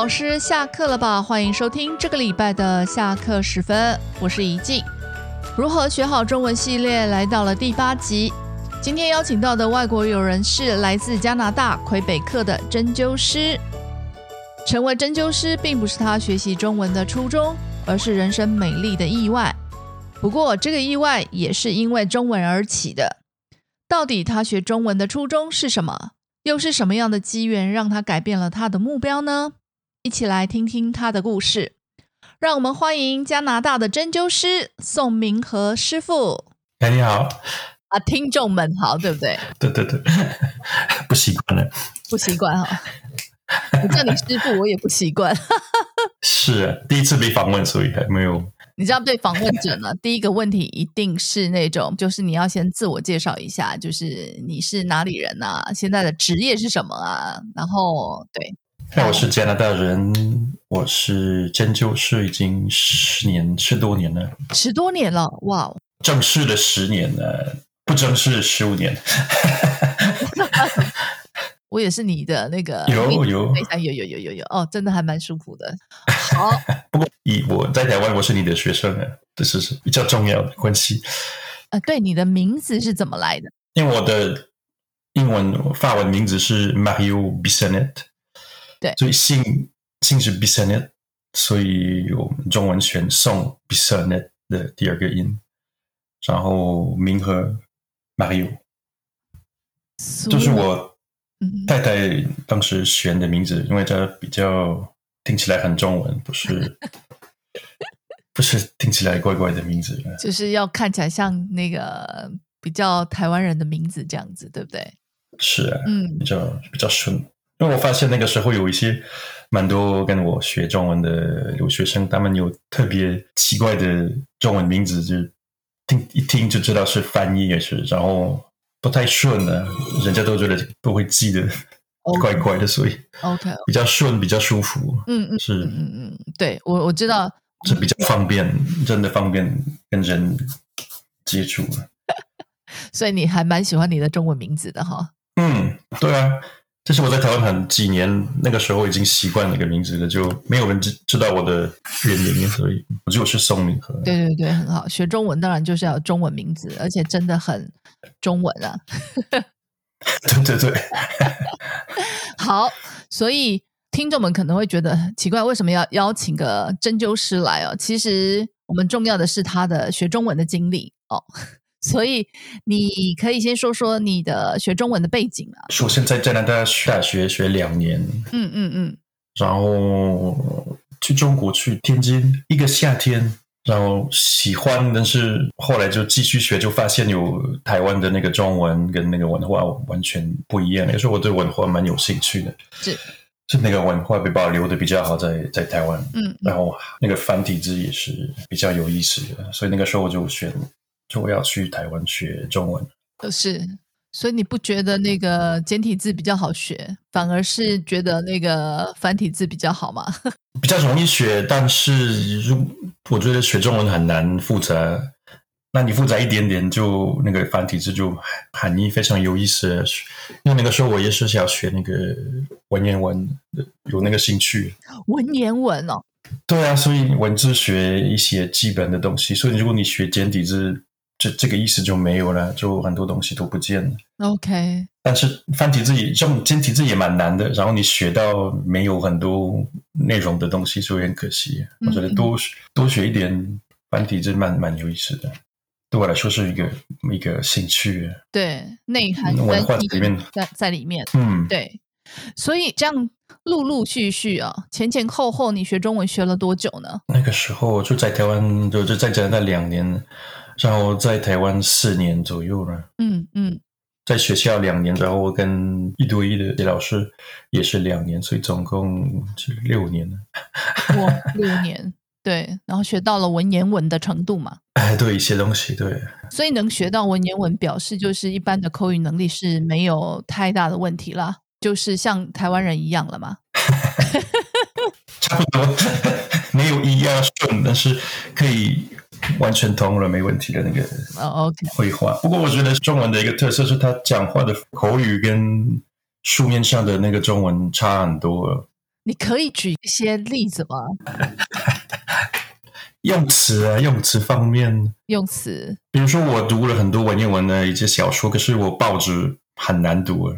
老师下课了吧？欢迎收听这个礼拜的下课时分，我是怡静。如何学好中文系列来到了第八集，今天邀请到的外国友人是来自加拿大魁北克的针灸师。成为针灸师并不是他学习中文的初衷，而是人生美丽的意外。不过这个意外也是因为中文而起的。到底他学中文的初衷是什么？又是什么样的机缘让他改变了他的目标呢？一起来听听他的故事。让我们欢迎加拿大的针灸师宋明和师傅。哎，你好啊，听众们好，对不对？对对对，不习惯了，不习惯哈。我叫你师傅，我也不习惯。是啊，第一次被访问，所以还没有。你知道，对访问者呢，第一个问题一定是那种，就是你要先自我介绍一下，就是你是哪里人啊，现在的职业是什么啊？然后，对。那我是加拿大人，我是针灸师，已经十年十多年了，十多年了，哇！正式的十年了，不正式十五年。我也是你的那个有有有有有有有哦，真的还蛮舒服的。好，不过以我在台湾，我是你的学生啊，这是比较重要的关系。呃，对，你的名字是怎么来的？因为我的英文法文名字是 Mario Bissonet。对，所以姓姓是 b i s s o n e t 所以我们中文选宋 b i s s o n e t 的第二个音，然后名和 Mario，就是我太太当时选的名字，因为它比较听起来很中文，不是 不是听起来怪怪的名字，就是要看起来像那个比较台湾人的名字这样子，对不对？是啊，嗯，比较比较顺。因为我发现那个时候有一些蛮多跟我学中文的留学生，他们有特别奇怪的中文名字，就听一听就知道是翻译也是，然后不太顺的，人家都觉得都会记得，怪怪的，所以 OK 比较顺，比较舒服，嗯嗯是嗯嗯，对我我知道是比较方便，真的方便跟人接触，所以你还蛮喜欢你的中文名字的哈？嗯，对啊。这是我在台湾很几年，那个时候已经习惯一个名字了，就没有人知知道我的原名，所以我就是宋明和。对对对，很好。学中文当然就是要中文名字，而且真的很中文啊。对对对。好，所以听众们可能会觉得奇怪，为什么要邀请个针灸师来哦？其实我们重要的是他的学中文的经历哦。所以你可以先说说你的学中文的背景啊。首先在加拿大大学学两年，嗯嗯嗯，然后去中国去天津一个夏天，然后喜欢，但是后来就继续学，就发现有台湾的那个中文跟那个文化完全不一样。有时候我对文化蛮有兴趣的，是是那个文化被保留的比较好，在在台湾，嗯，然后那个繁体字也是比较有意思的，所以那个时候我就选。就要去台湾学中文，是，所以你不觉得那个简体字比较好学，反而是觉得那个繁体字比较好吗？比较容易学，但是如我觉得学中文很难复杂，那你复杂一点点，就那个繁体字就含义非常有意思。因为那个时候我也是想学那个文言文，有那个兴趣。文言文哦，对啊，所以文字学一些基本的东西，所以如果你学简体字。这这个意思就没有了，就很多东西都不见了。OK，但是繁体字也这种简体字也蛮难的，然后你学到没有很多内容的东西，就有点可惜。我觉得多多学一点繁体字蛮蛮有意思的，对我来说是一个一个兴趣。对，内涵文化里面在在里面。嗯，对。所以这样陆陆续续啊，前前后后，你学中文学了多久呢？那个时候就在台湾，就就在加拿大两年。然后在台湾四年左右了，嗯嗯，在学校两年，然后跟一对一的老师也是两年，所以总共是六年了。哇，六年，对，然后学到了文言文的程度嘛？哎，对，一些东西，对。所以能学到文言文，表示就是一般的口语能力是没有太大的问题啦，就是像台湾人一样了嘛。差不多，没有一样顺，但是可以。完全通了，没问题的那个哦，OK，绘画。不过我觉得中文的一个特色是，他讲话的口语跟书面上的那个中文差很多。你可以举一些例子吗？用词啊，用词方面，用词，比如说我读了很多文言文的一些小说，可是我报纸很难读啊。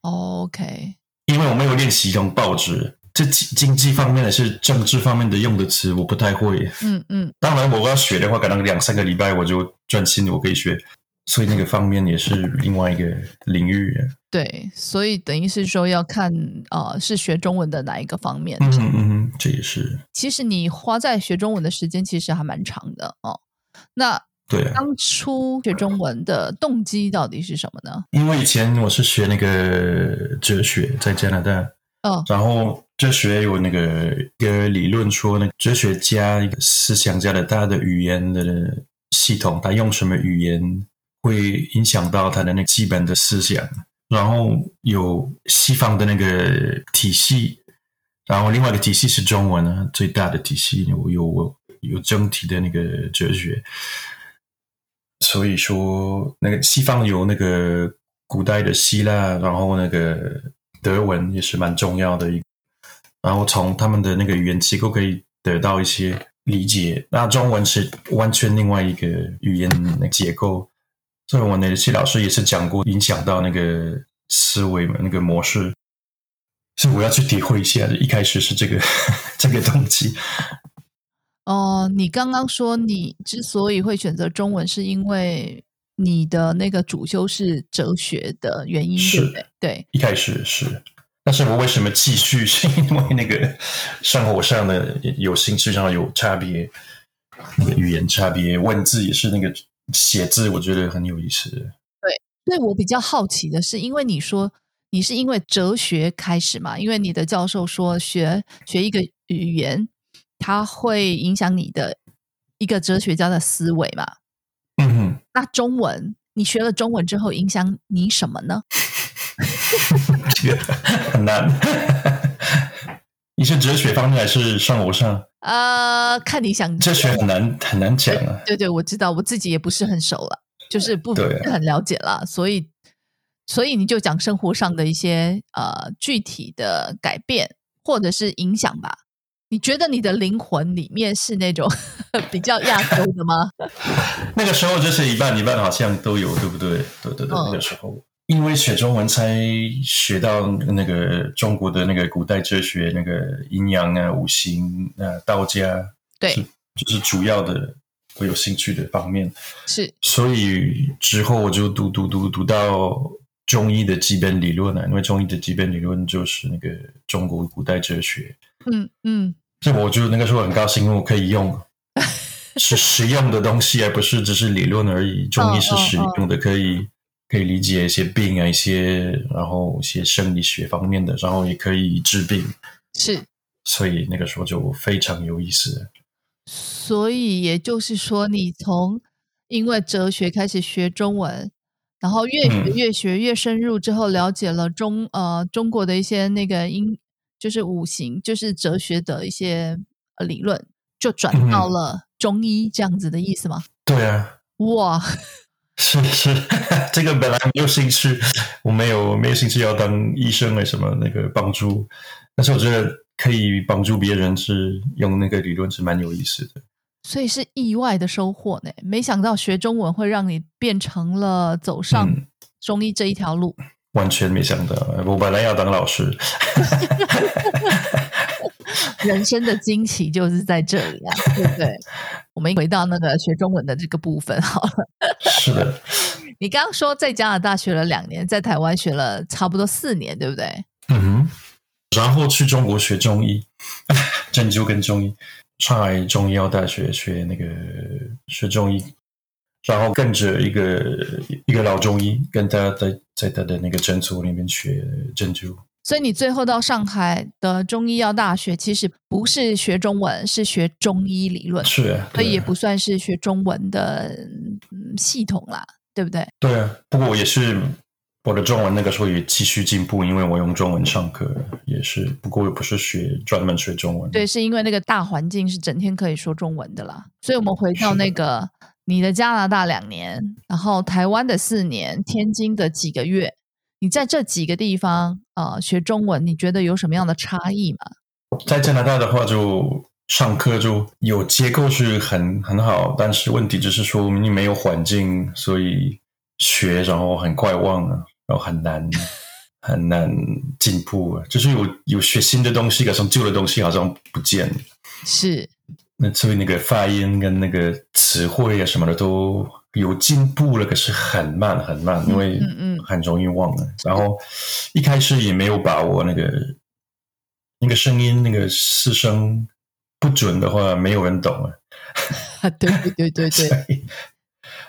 OK，因为我没有练习用报纸。这经经济方面的是政治方面的用的词，我不太会。嗯嗯，当然我要学的话，可能两三个礼拜我就专心，我可以学。所以那个方面也是另外一个领域。对，所以等于是说要看呃，是学中文的哪一个方面。嗯嗯嗯，这也是。其实你花在学中文的时间其实还蛮长的哦。那对，当初学中文的动机到底是什么呢？因为以前我是学那个哲学，在加拿大。哦，然后哲学有那个一个理论说，那个哲学家一个思想家的他的语言的系统，他用什么语言会影响到他的那基本的思想。然后有西方的那个体系，然后另外一个体系是中文啊，最大的体系有有有整体的那个哲学。所以说，那个西方有那个古代的希腊，然后那个。德文也是蛮重要的，一然后从他们的那个语言结构可以得到一些理解。那中文是完全另外一个语言的结构，所以我那些老师也是讲过，影响到那个思维嘛，那个模式。所以我要去体会一下，一开始是这个 这个动机。哦，你刚刚说你之所以会选择中文，是因为。你的那个主修是哲学的原因，对不对？对，一开始是，但是我为什么继续？是因为那个生活上的有兴趣上有差别，那个语言差别，文字也是那个写字，我觉得很有意思。对，所以我比较好奇的是，因为你说你是因为哲学开始嘛？因为你的教授说学学一个语言，它会影响你的一个哲学家的思维嘛？嗯哼，那中文你学了中文之后影响你什么呢？这 个很难。你是哲学方面还是生活上？呃，看你想。哲学很难很难讲啊。对对，我知道，我自己也不是很熟了，就是不是很了解了，所以所以你就讲生活上的一些呃具体的改变或者是影响吧。你觉得你的灵魂里面是那种 比较亚洲的吗？那个时候就是一半一半，好像都有，对不对？对对对，那个时候因为学中文才学到那个中国的那个古代哲学，那个阴阳啊、五行啊、道家，对，就是主要的我有兴趣的方面。是，所以之后我就读读读读到中医的基本理论了，因为中医的基本理论就是那个中国古代哲学。嗯嗯，这我就那个时候很高兴，因为我可以用 是实用的东西，而不是只是理论而已。中医是实用的，可以可以理解一些病啊，一些然后一些生理学方面的，然后也可以治病。是，所以那个时候就非常有意思。所以也就是说，你从因为哲学开始学中文，然后越学越学越深入之后，了解了中呃中国的一些那个音。就是五行，就是哲学的一些理论，就转到了中医这样子的意思吗？对啊，哇，是是，这个本来没有兴趣，我没有没有兴趣要当医生为什么那个帮助，但是我觉得可以帮助别人，是用那个理论是蛮有意思的，所以是意外的收获呢。没想到学中文会让你变成了走上中医这一条路。完全没想到，我本来要当老师。人生的惊喜就是在这里啊，对不对？我们回到那个学中文的这个部分好了。是的，你刚刚说在加拿大学了两年，在台湾学了差不多四年，对不对？嗯哼。然后去中国学中医，针灸跟中医，上海中医药大学学那个学中医。然后跟着一个一个老中医，跟他在在他的那个诊所里面学针灸。所以你最后到上海的中医药大学，其实不是学中文，是学中医理论。是啊，所以也不算是学中文的系统啦，对不对？对啊，不过我也是我的中文那个时候也继续进步，因为我用中文上课也是。不过又不是学专门学中文，对，是因为那个大环境是整天可以说中文的啦。所以我们回到那个。你的加拿大两年，然后台湾的四年，天津的几个月，你在这几个地方呃学中文，你觉得有什么样的差异吗？在加拿大的话，就上课就有结构是很很好，但是问题就是说你没有环境，所以学然后很快忘了，然后很难 很难进步啊。就是有有学新的东西，可是旧的东西好像不见了。是，那所以那个发音跟那个词汇啊什么的都有进步了，可是很慢很慢，因为很容易忘了。然后一开始也没有把握那个那个声音那个四声不准的话，没有人懂啊。对对对对，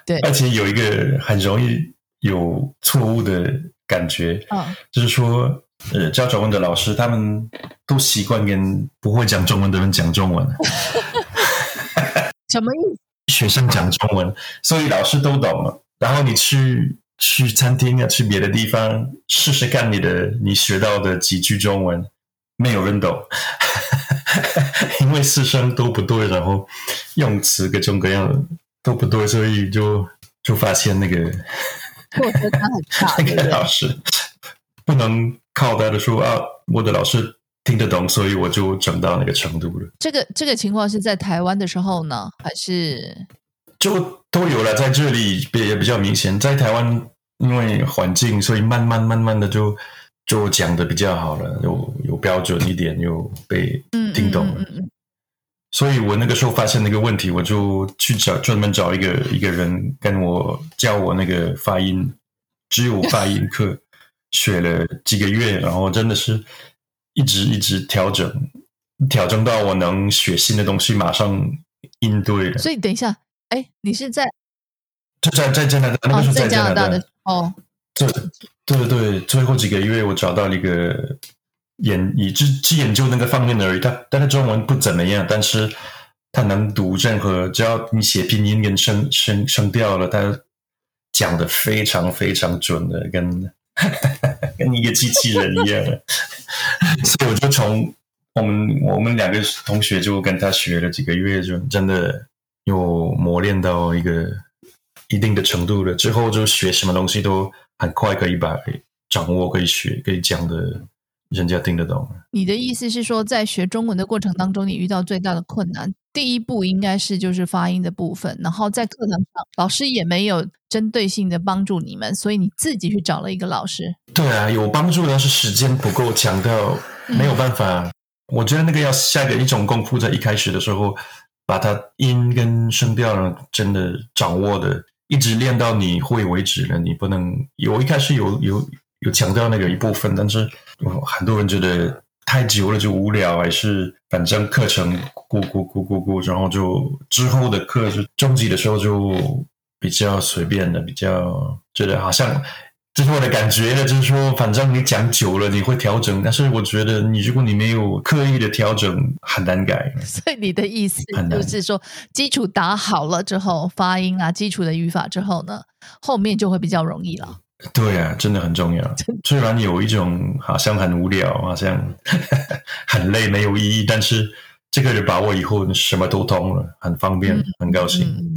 对 而且有一个很容易有错误的感觉，嗯，就是说，呃，教中文的老师他们都习惯跟不会讲中文的人讲中文。什么意思？学生讲中文，所以老师都懂了。然后你去去餐厅啊，去别的地方试试看你的你学到的几句中文，没有人懂，因为四声都不对，然后用词各种各样的都不对，所以就就发现那个挫折感很大，那对不对？个老师不能靠他的说啊，我的老师听得懂，所以我就整到那个程度了。这个这个情况是在台湾的时候呢，还是就都有了，在这里也也比较明显。在台湾，因为环境，所以慢慢慢慢的就就讲的比较好了，有有标准一点，又被嗯听懂了。嗯嗯嗯所以我那个时候发现那个问题，我就去找专门找一个一个人跟我教我那个发音，只有发音课，学了几个月，然后真的是一直一直调整，调整到我能学新的东西，马上应对了。所以等一下，哎，你是在就在在加拿大，那个哦时候在加拿大的哦，对对对，最后几个月我找到了一个研，以只只研究那个方面而已。他但他中文不怎么样，但是他能读任何，只要你写拼音跟声声声调了，他讲的非常非常准的，跟 跟一个机器人一样的。所以我就从我们我们两个同学就跟他学了几个月，就真的有磨练到一个一定的程度了。之后就学什么东西都很快可以把掌握，可以学，可以讲的，人家听得懂。你的意思是说，在学中文的过程当中，你遇到最大的困难，第一步应该是就是发音的部分，然后在课堂上，老师也没有针对性的帮助你们，所以你自己去找了一个老师。对啊，有帮助，但是时间不够强到没有办法。我觉得那个要下个一种功夫，在一开始的时候，把它音跟声调呢真的掌握的，一直练到你会为止了。你不能有一开始有有有强调那个一部分，但是哦很多人觉得太久了就无聊，还是反正课程咕咕咕咕咕，然后就之后的课就中级的时候就比较随便的，比较觉得好像。这是我的感觉呢，就是说，反正你讲久了，你会调整。但是我觉得，你如果你没有刻意的调整，很难改。所以你的意思就是说，基础打好了之后，发音啊，基础的语法之后呢，后面就会比较容易了。对啊，真的很重要。虽然有一种好像很无聊，好像 很累，没有意义，但是这个人把握以后，什么都通了，很方便，嗯很高兴。嗯，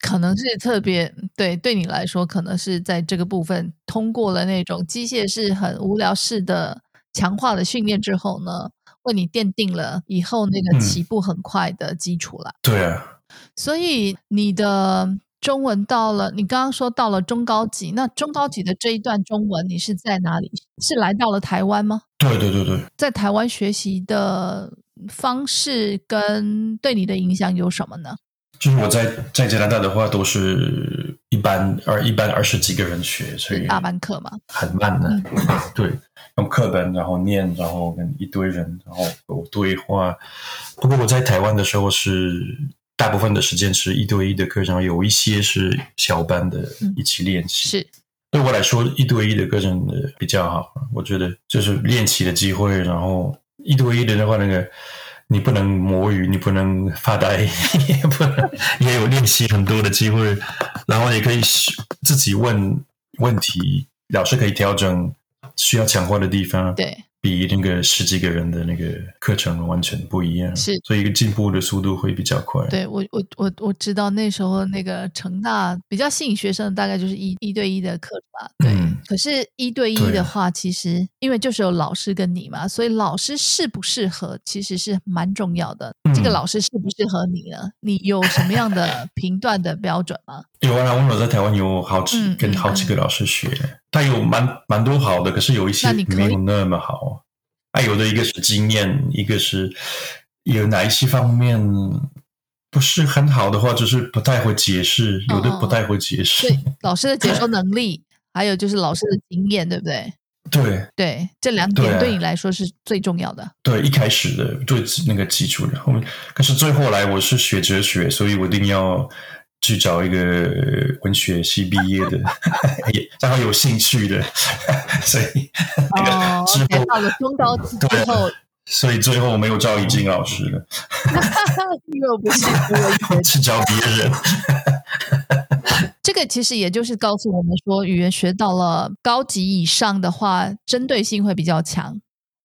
可能是特别对对你来说，可能是在这个部分通过了那种机械式很无聊式的强化的训练之后呢，为你奠定了以后那个嗯起步很快的基础了。对啊，所以你的中文到了，你刚刚说到了中高级，那中高级的这一段中文，你是在哪里？是来到了台湾吗？对对对对，在台湾学习的方式跟对你的影响有什么呢？就是我在在加拿大的话，都是一般二一般二十几个人学，所以大班课嘛，很慢的。嗯对，用课本然后念，然后跟一堆人然后有对话。不过我在台湾的时候是大部分的时间是一对一的课，程有一些是小班的嗯一起练习。是对我来说，一对一的课程的比较好，我觉得就是练习的机会。然后一对一的的话，那个你不能摸鱼，你不能发呆，也不能也有练习很多的机会。然后也可以自己问问题，老师可以调整需要强化的地方。对，比那个十几个人的那个课程完全不一样，是，所以进步的速度会比较快。对我，我我我知道那时候那个成大比较吸引学生的大概就是一一对一的课吧。对，嗯可是，一对一的话，其实因为就是有老师跟你嘛，所以老师适不适合其实是蛮重要的。这个嗯老师适不适合你呢？你有什么样的 评断的标准吗？有啊，我在台湾有好几、嗯跟好几个老师学，他有蛮蛮多好的，可是有一些没有那么好。啊，有的一个是经验，一个是有哪一些方面不是很好的话，就是不太会解释，有的不太会解释。对，老师的解说能力，还有就是老师的经验，对不对？对对，这两点对你来说是最重要的。对，一开始的最那个基础的，后面可是最后来我是学哲学，所以我一定要去找一个文学系毕业的，也然后有兴趣的，所以那哦个之后，到了中高级之对后，所以最后我没有找已经老师了，因为我不是我我去找别人。这个其实也就是告诉我们说，语言学到了高级以上的话，针对性会比较强，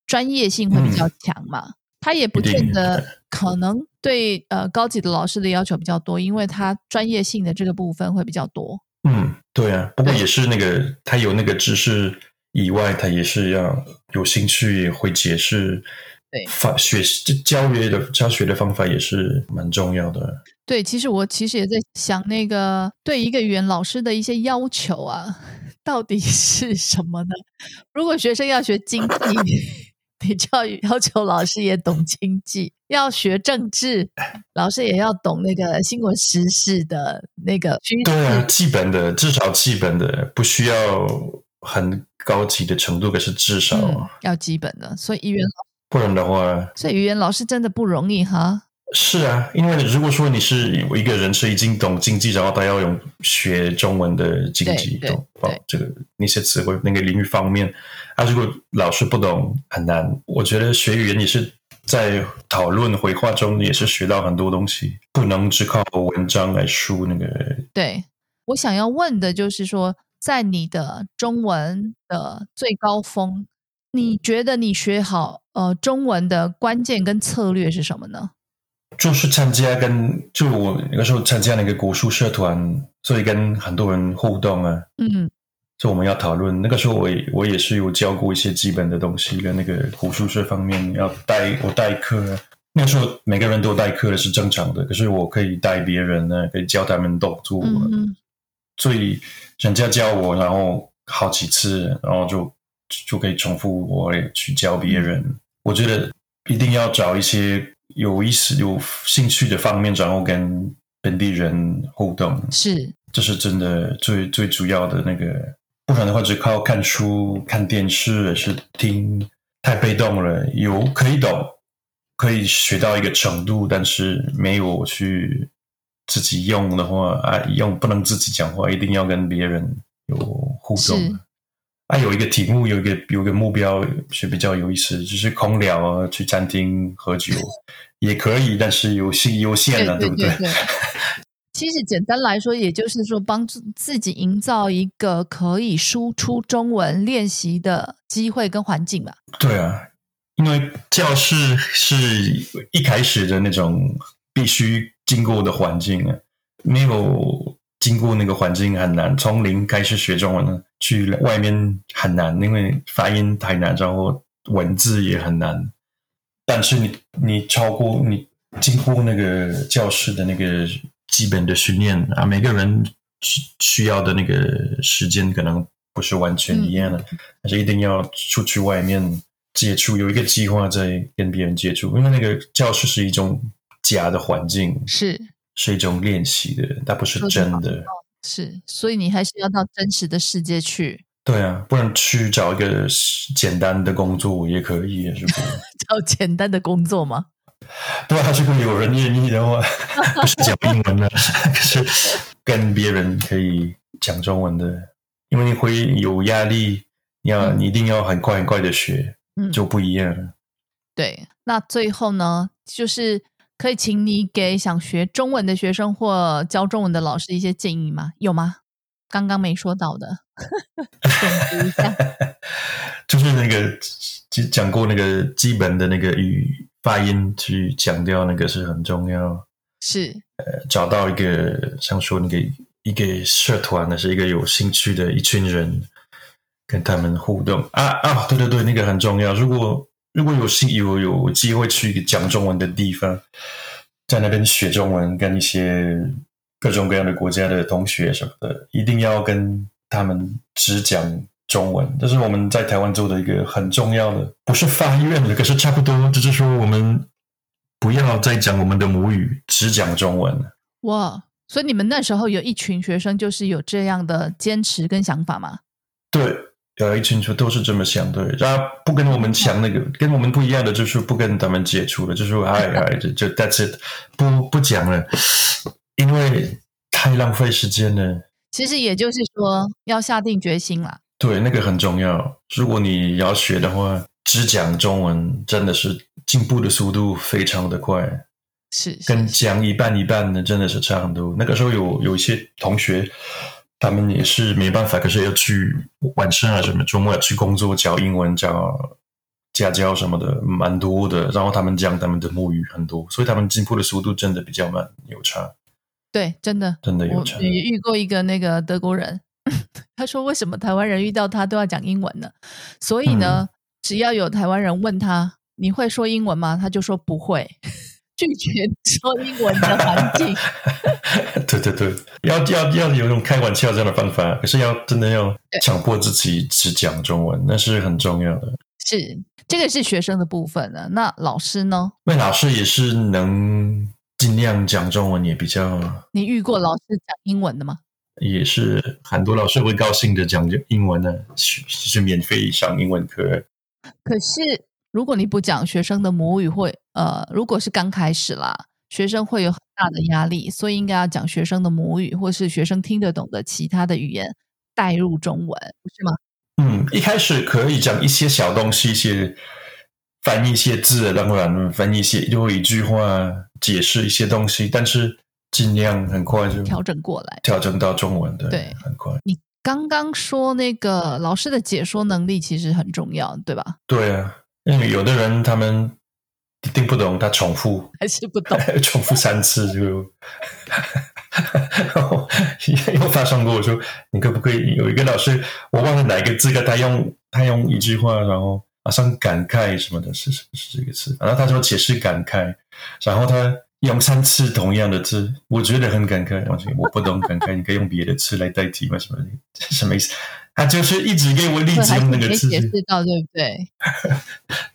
专业性会比较强嘛。他也不见得可能对呃高级的老师的要求比较多，因为他专业性的这个部分会比较多。嗯，对啊，不过也是那个他有那个知识以外，他也是要有兴趣，也会解释。对法学习教学的教学的方法也是蛮重要的。对，其实我其实也在想，那个对一个语言老师的一些要求啊，到底是什么呢？如果学生要学经济，你就要要求老师也懂经济；要学政治，老师也要懂那个新闻时事的那个趋对啊，基本的至少基本的不需要很高级的程度，可是至少、嗯，要基本的，所以语言老，不然的话，所以语言老师真的不容易哈。是啊，因为如果说你是有一个人是已经懂经济，然后他要用学中文的经济懂对哦这个那些词汇那个领域方面，他、如果老师不懂很难。我觉得学语言也是在讨论回话中也是学到很多东西，不能只靠文章来输那个。对我想要问的就是说，在你的中文的最高峰，你觉得你学好呃中文的关键跟策略是什么呢？就是参加跟就我那个时候参加那个国术社团，所以跟很多人互动啊。嗯就我们要讨论，那个时候我也我也是有教过一些基本的东西，跟那个古书这方面要代我代课。那个时候每个人都代课的是正常的，可是我可以带别人呢，可以教他们动作，嗯。嗯所以人家教我，然后好几次，然后就就可以重复我也去教别人。我觉得一定要找一些有意思、有兴趣的方面，然后跟本地人互动。是。这是真的最最主要的那个，不然的话只靠看书、看电视还是听，太被动了。有可以懂，可以学到一个程度，但是没有去自己用的话啊，用不能自己讲话，一定要跟别人有互是动。啊，有一个题目，有一个有一个目标是比较有意思，就是空聊啊，去餐厅喝酒也可以，但是有限有限的，不对不对。其实简单来说，也就是说帮助自己营造一个可以输出中文练习的机会跟环境吧。对啊，因为教室是一开始的那种必须经过的环境啊，没有经过那个环境很难。从零开始学中文，去外面很难，因为发音太难，然后文字也很难。但是你你超过你经过那个教室的那个基本的训练啊，每个人需需要的那个时间可能不是完全一样的，但是一定要出去外面接触，有一个计划在跟别人接触，因为那个教室是一种假的环境，是是一种练习的，它不是真的。是，所以你还是要到真实的世界去对啊，不然去找一个简单的工作也可以，也是不。找简单的工作吗？对啊，如果有人愿意的话，不是讲英文的，可是跟别人可以讲中文的，因为你会有压力，你要你一定要很快很快的学，嗯就不一样了。对，那最后呢，就是可以请你给想学中文的学生或教中文的老师一些建议吗？有吗？刚刚没说到的，总结一下。就是那个讲过那个基本的那个语发音去强调那个是很重要。是，呃，找到一个像说那个一个社团，那是一个有兴趣的一群人，跟他们互动啊啊，对对对，那个很重要。如果如果有幸有有机会去一个讲中文的地方，在那边学中文，跟一些各种各样的国家的同学什么的，一定要跟他们只讲中文。这是我们在台湾做的一个很重要的，不是发愿的，可是差不多，就是说我们。不要再讲我们的母语，只讲中文。哇！所以你们那时候有一群学生，就是有这样的坚持跟想法吗？对，有一群就都是这么想。对，然后不跟我们讲那个，跟我们不一样的，就是不跟他们接触了，就是哎 哎，就就 That's it，不不讲了，因为太浪费时间了。其实也就是说，要下定决心了。对，那个很重要。如果你要学的话。只讲中文真的是进步的速度非常的快，是跟讲一半一半的真的是差很多。那个时候有有一些同学，他们也是没办法，可是要去晚上啊什么周末要去工作教英文教家教什么的蛮多的，然后他们讲他们的母语很多，所以他们进步的速度真的比较慢，有差。对，真的真的有差。也遇过一个那个德国人，他说为什么台湾人遇到他都要讲英文呢？所以呢。只要有台湾人问他你会说英文吗？他就说不会，拒绝说英文的环境。对对对，要要要有种开玩笑这样的方法，可是要真的要强迫自己只讲中文，那是很重要的。是这个是学生的部分呢，那老师呢？那老师也是能尽量讲中文，也比较。你遇过老师讲英文的吗？也是很多老师会高兴的讲英文呢，是是免费上英文课。可是，如果你不讲学生的母语，会呃，如果是刚开始啦，学生会有很大的压力，所以应该要讲学生的母语，或是学生听得懂的其他的语言带入中文，不是吗？嗯，一开始可以讲一些小东西，一些翻译一些字，当然翻译一些就一句话解释一些东西，但是尽量很快就调整过来，调整到中文的，对，很快。你。刚刚说那个老师的解说能力其实很重要，对吧？对啊，因为有的人他们听不懂，他重复还是不懂，重复三次就 又发生过。我说你可不可以有一个老师，我忘了哪一个字，他用他用一句话，然后马上感慨什么的，是是是这个词。然后他说解释感慨，然后他。用三次同样的字，我觉得很感慨。我不懂感慨，你可以用别的词来代替吗？什么？什么意思？他就是一直给我例子用那个字，解释到对不对？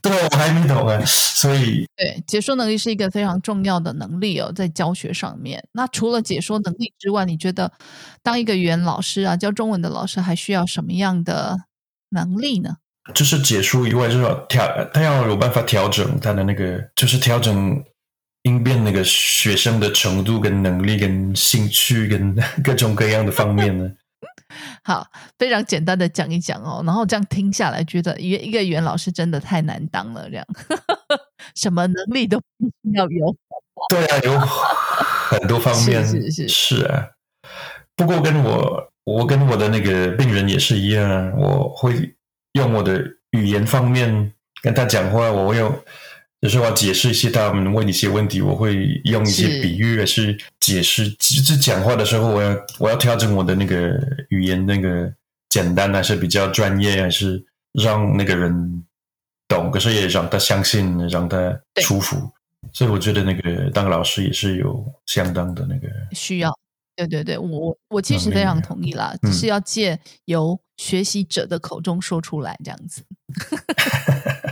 对，我还没懂啊。所以，对解说能力是一个非常重要的能力哦，在教学上面。那除了解说能力之外，你觉得当一个语言老师啊，教中文的老师还需要什么样的能力呢？就是解说以外，就是调，他要有办法调整他的那个，就是调整。应变那个学生的程度、跟能力、跟兴趣、跟 各种各样的方面呢？好，非常简单的讲一讲哦，然后这样听下来，觉得一一个语言老师真的太难当了，这样 什么能力都要有。对啊，有很多方面是是是啊。不过跟我我跟我的那个病人也是一样，我会用我的语言方面跟他讲话，我会用。就是我要解释一些他们问一些问题，我会用一些比喻，还是解释。其实讲话的时候，我要我要调整我的那个语言，那个简单还是比较专业，还是让那个人懂，可是也让他相信，让他舒服。所以我觉得那个当老师也是有相当的那个需要。对对对，我我其实非常同意啦，只是要借由学习者的口中说出来，这样子。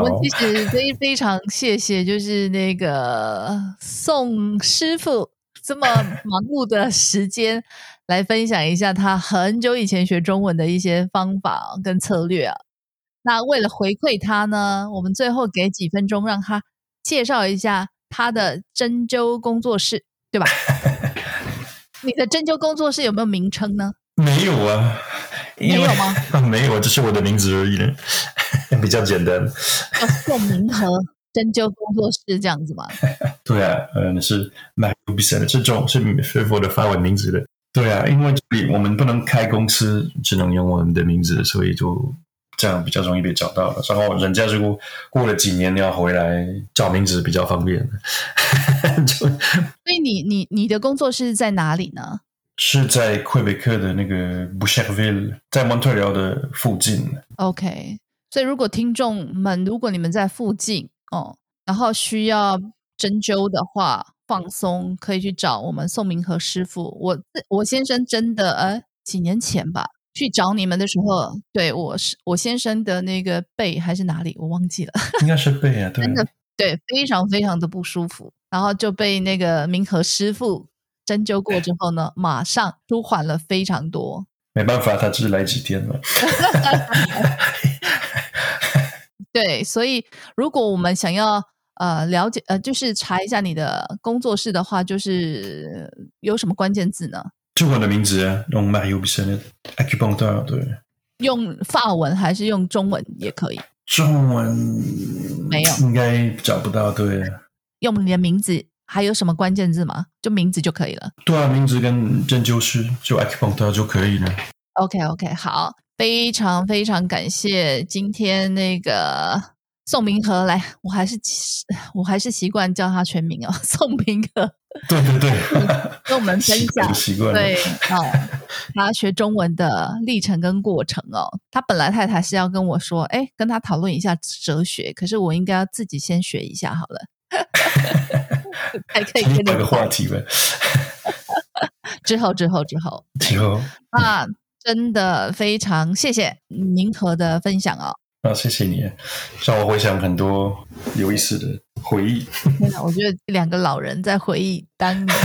我们其实非非常谢谢，就是那个宋师傅这么 忙碌的时间，来分享一下他很久以前学中文的一些方法跟策略啊。那为了回馈他呢，我们最后给几分钟，让他介绍一下他的针灸工作室，对吧？你的针灸工作室有没有名称呢？没有啊，没有吗？没有，这是我的名字而已。比较简单，叫宋明和针灸工作室这样子吗？对啊，嗯，是 My Business 这种是师傅的发文名字的。对啊，因为我们不能开公司，只能用我们的名字，所以就这样比较容易被找到了。然后人家如果过了几年要回来找名字比较方便。就所以你你你的工作室在哪里呢？是在魁北克的那个 Boucherville，在蒙特利尔的附近。OK，所以如果听众们，如果你们在附近哦，然后需要针灸的话，放松可以去找我们宋明和师傅。我我先生真的呃几年前吧去找你们的时候，对我是我先生的那个背还是哪里我忘记了，应该是背啊，真的对，非常非常的不舒服，然后就被那个明和师傅。针灸过之后呢，马上舒缓了非常多。没办法，他只是来几天了。对，所以如果我们想要呃了解呃，就是查一下你的工作室的话，就是有什么关键字呢？就我的名字，用 Mario Bisson，Acupuncture。对，用法文还是用中文也可以。中文没有，应该找不到。对，用你的名字。还有什么关键字吗？就名字就可以了。对啊，名字跟针灸师就 acupuncture 就可以了。OK OK，好，非常非常感谢今天那个宋明和来，我还是我还是习惯叫他全名哦，宋明和。对对对，跟我们分享 习惯对哦，他学中文的历程跟过程哦。他本来太太是要跟我说，哎，跟他讨论一下哲学，可是我应该要自己先学一下好了。还可以跟你个话题呗。之后，之后，之后，之后啊，真的非常谢谢宁和的分享哦。啊，谢谢你，让我回想很多有意思的回忆。天哪，我觉得两个老人在回忆当年，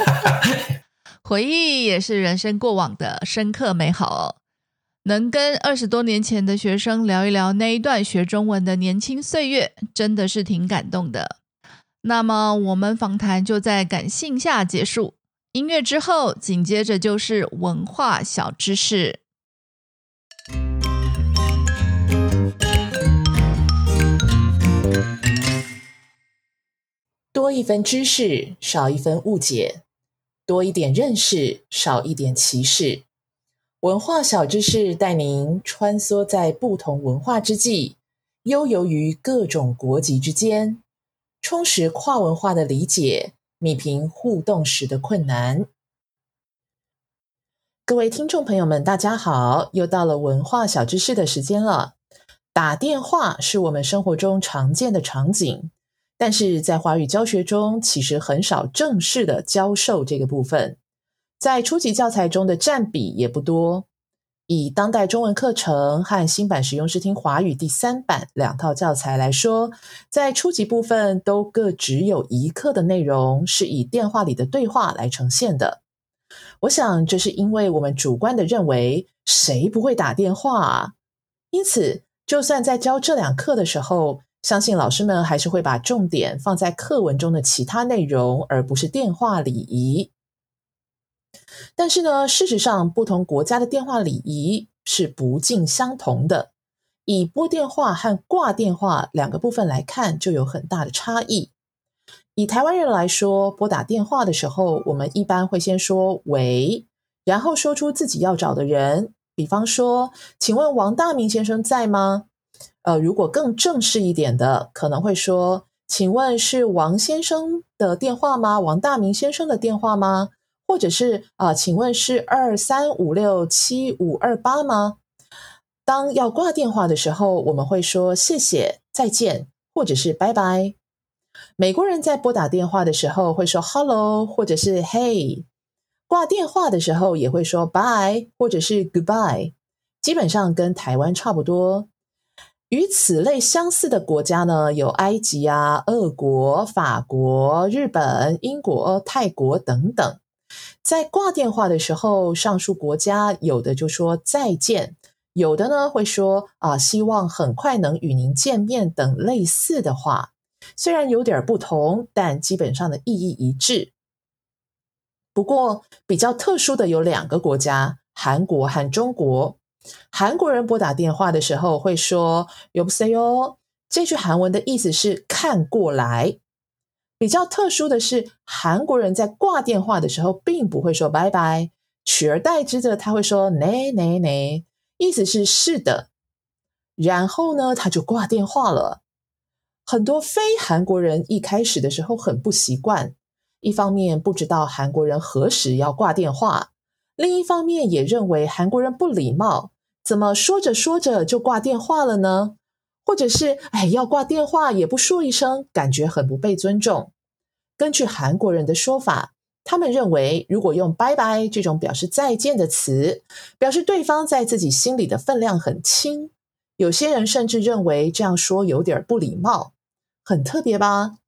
回忆也是人生过往的深刻美好哦。能跟二十多年前的学生聊一聊那一段学中文的年轻岁月，真的是挺感动的。那么我们访谈就在感性下结束，音乐之后紧接着就是文化小知识。多一分知识，少一分误解；多一点认识，少一点歧视。文化小知识带您穿梭在不同文化之际，悠游于各种国籍之间。充实跨文化的理解，弭平互动时的困难。各位听众朋友们，大家好，又到了文化小知识的时间了。打电话是我们生活中常见的场景，但是在华语教学中，其实很少正式的教授这个部分，在初级教材中的占比也不多。以当代中文课程和新版实用视听华语第三版两套教材来说，在初级部分都各只有一课的内容是以电话里的对话来呈现的。我想这是因为我们主观的认为谁不会打电话？因此，就算在教这两课的时候，相信老师们还是会把重点放在课文中的其他内容，而不是电话礼仪。但是呢，事实上，不同国家的电话礼仪是不尽相同的。以拨电话和挂电话两个部分来看，就有很大的差异。以台湾人来说，拨打电话的时候，我们一般会先说“喂”，然后说出自己要找的人。比方说，请问王大明先生在吗？呃，如果更正式一点的，可能会说：“请问是王先生的电话吗？王大明先生的电话吗？”或者是啊，请问是二三五六七五二八吗？当要挂电话的时候，我们会说谢谢、再见，或者是拜拜。美国人在拨打电话的时候会说 hello，或者是 hey。挂电话的时候也会说 bye，或者是 goodbye。基本上跟台湾差不多。与此类相似的国家呢，有埃及啊、俄国、法国、日本、英国、泰国等等。在挂电话的时候，上述国家有的就说再见，有的呢会说啊，希望很快能与您见面等类似的话。虽然有点不同，但基本上的意义一致。不过比较特殊的有两个国家，韩国和中国。韩国人拨打电话的时候会说 y o b s a y o 这句韩文的意思是“看过来”。比较特殊的是，韩国人在挂电话的时候，并不会说拜拜，取而代之的他会说 “ne ne ne”，意思是是的。然后呢，他就挂电话了。很多非韩国人一开始的时候很不习惯，一方面不知道韩国人何时要挂电话，另一方面也认为韩国人不礼貌，怎么说着说着就挂电话了呢？或者是哎，要挂电话也不说一声，感觉很不被尊重。根据韩国人的说法，他们认为如果用“拜拜”这种表示再见的词，表示对方在自己心里的分量很轻。有些人甚至认为这样说有点不礼貌。很特别吧？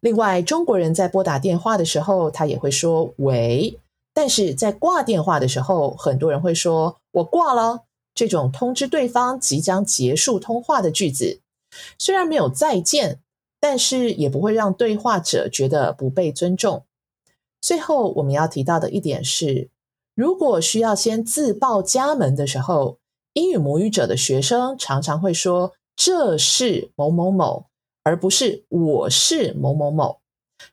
另外，中国人在拨打电话的时候，他也会说“喂”，但是在挂电话的时候，很多人会说“我挂了”。这种通知对方即将结束通话的句子，虽然没有再见，但是也不会让对话者觉得不被尊重。最后，我们要提到的一点是，如果需要先自报家门的时候，英语母语者的学生常常会说“这是某某某”。而不是我是某某某，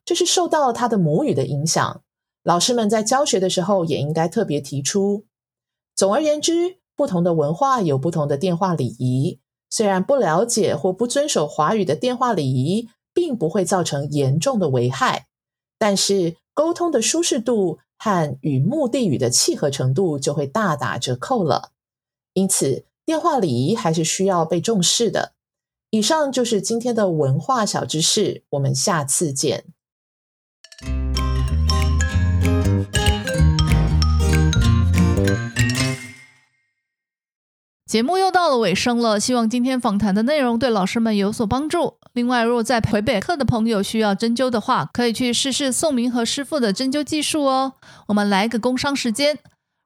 这是受到他的母语的影响。老师们在教学的时候也应该特别提出。总而言之，不同的文化有不同的电话礼仪。虽然不了解或不遵守华语的电话礼仪，并不会造成严重的危害，但是沟通的舒适度和与目的语的契合程度就会大打折扣了。因此，电话礼仪还是需要被重视的。以上就是今天的文化小知识，我们下次见。节目又到了尾声了，希望今天访谈的内容对老师们有所帮助。另外，若在回北课的朋友需要针灸的话，可以去试试宋明和师傅的针灸技术哦。我们来个工商时间。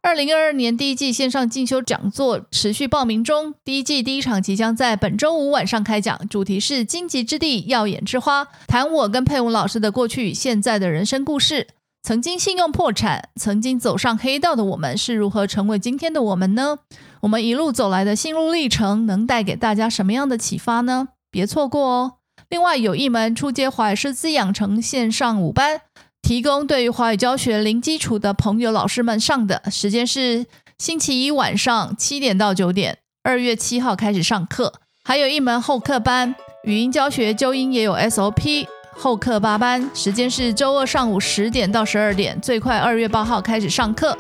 二零二二年第一季线上进修讲座持续报名中，第一季第一场即将在本周五晚上开讲，主题是“荆棘之地，耀眼之花”，谈我跟佩文老师的过去与现在的人生故事。曾经信用破产，曾经走上黑道的我们是如何成为今天的我们呢？我们一路走来的心路历程，能带给大家什么样的启发呢？别错过哦！另外有一门初阶华语师资养成线上五班。提供对于华语教学零基础的朋友、老师们上的时间是星期一晚上七点到九点，二月七号开始上课。还有一门后课班，语音教学纠音也有 SOP 后课八班，时间是周二上午十点到十二点，最快二月八号开始上课。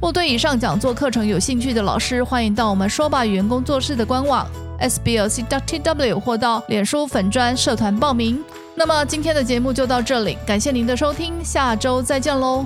若对以上讲座课程有兴趣的老师，欢迎到我们说吧语言工作室的官网 sblc.tw 或到脸书粉专社团报名。那么今天的节目就到这里，感谢您的收听，下周再见喽。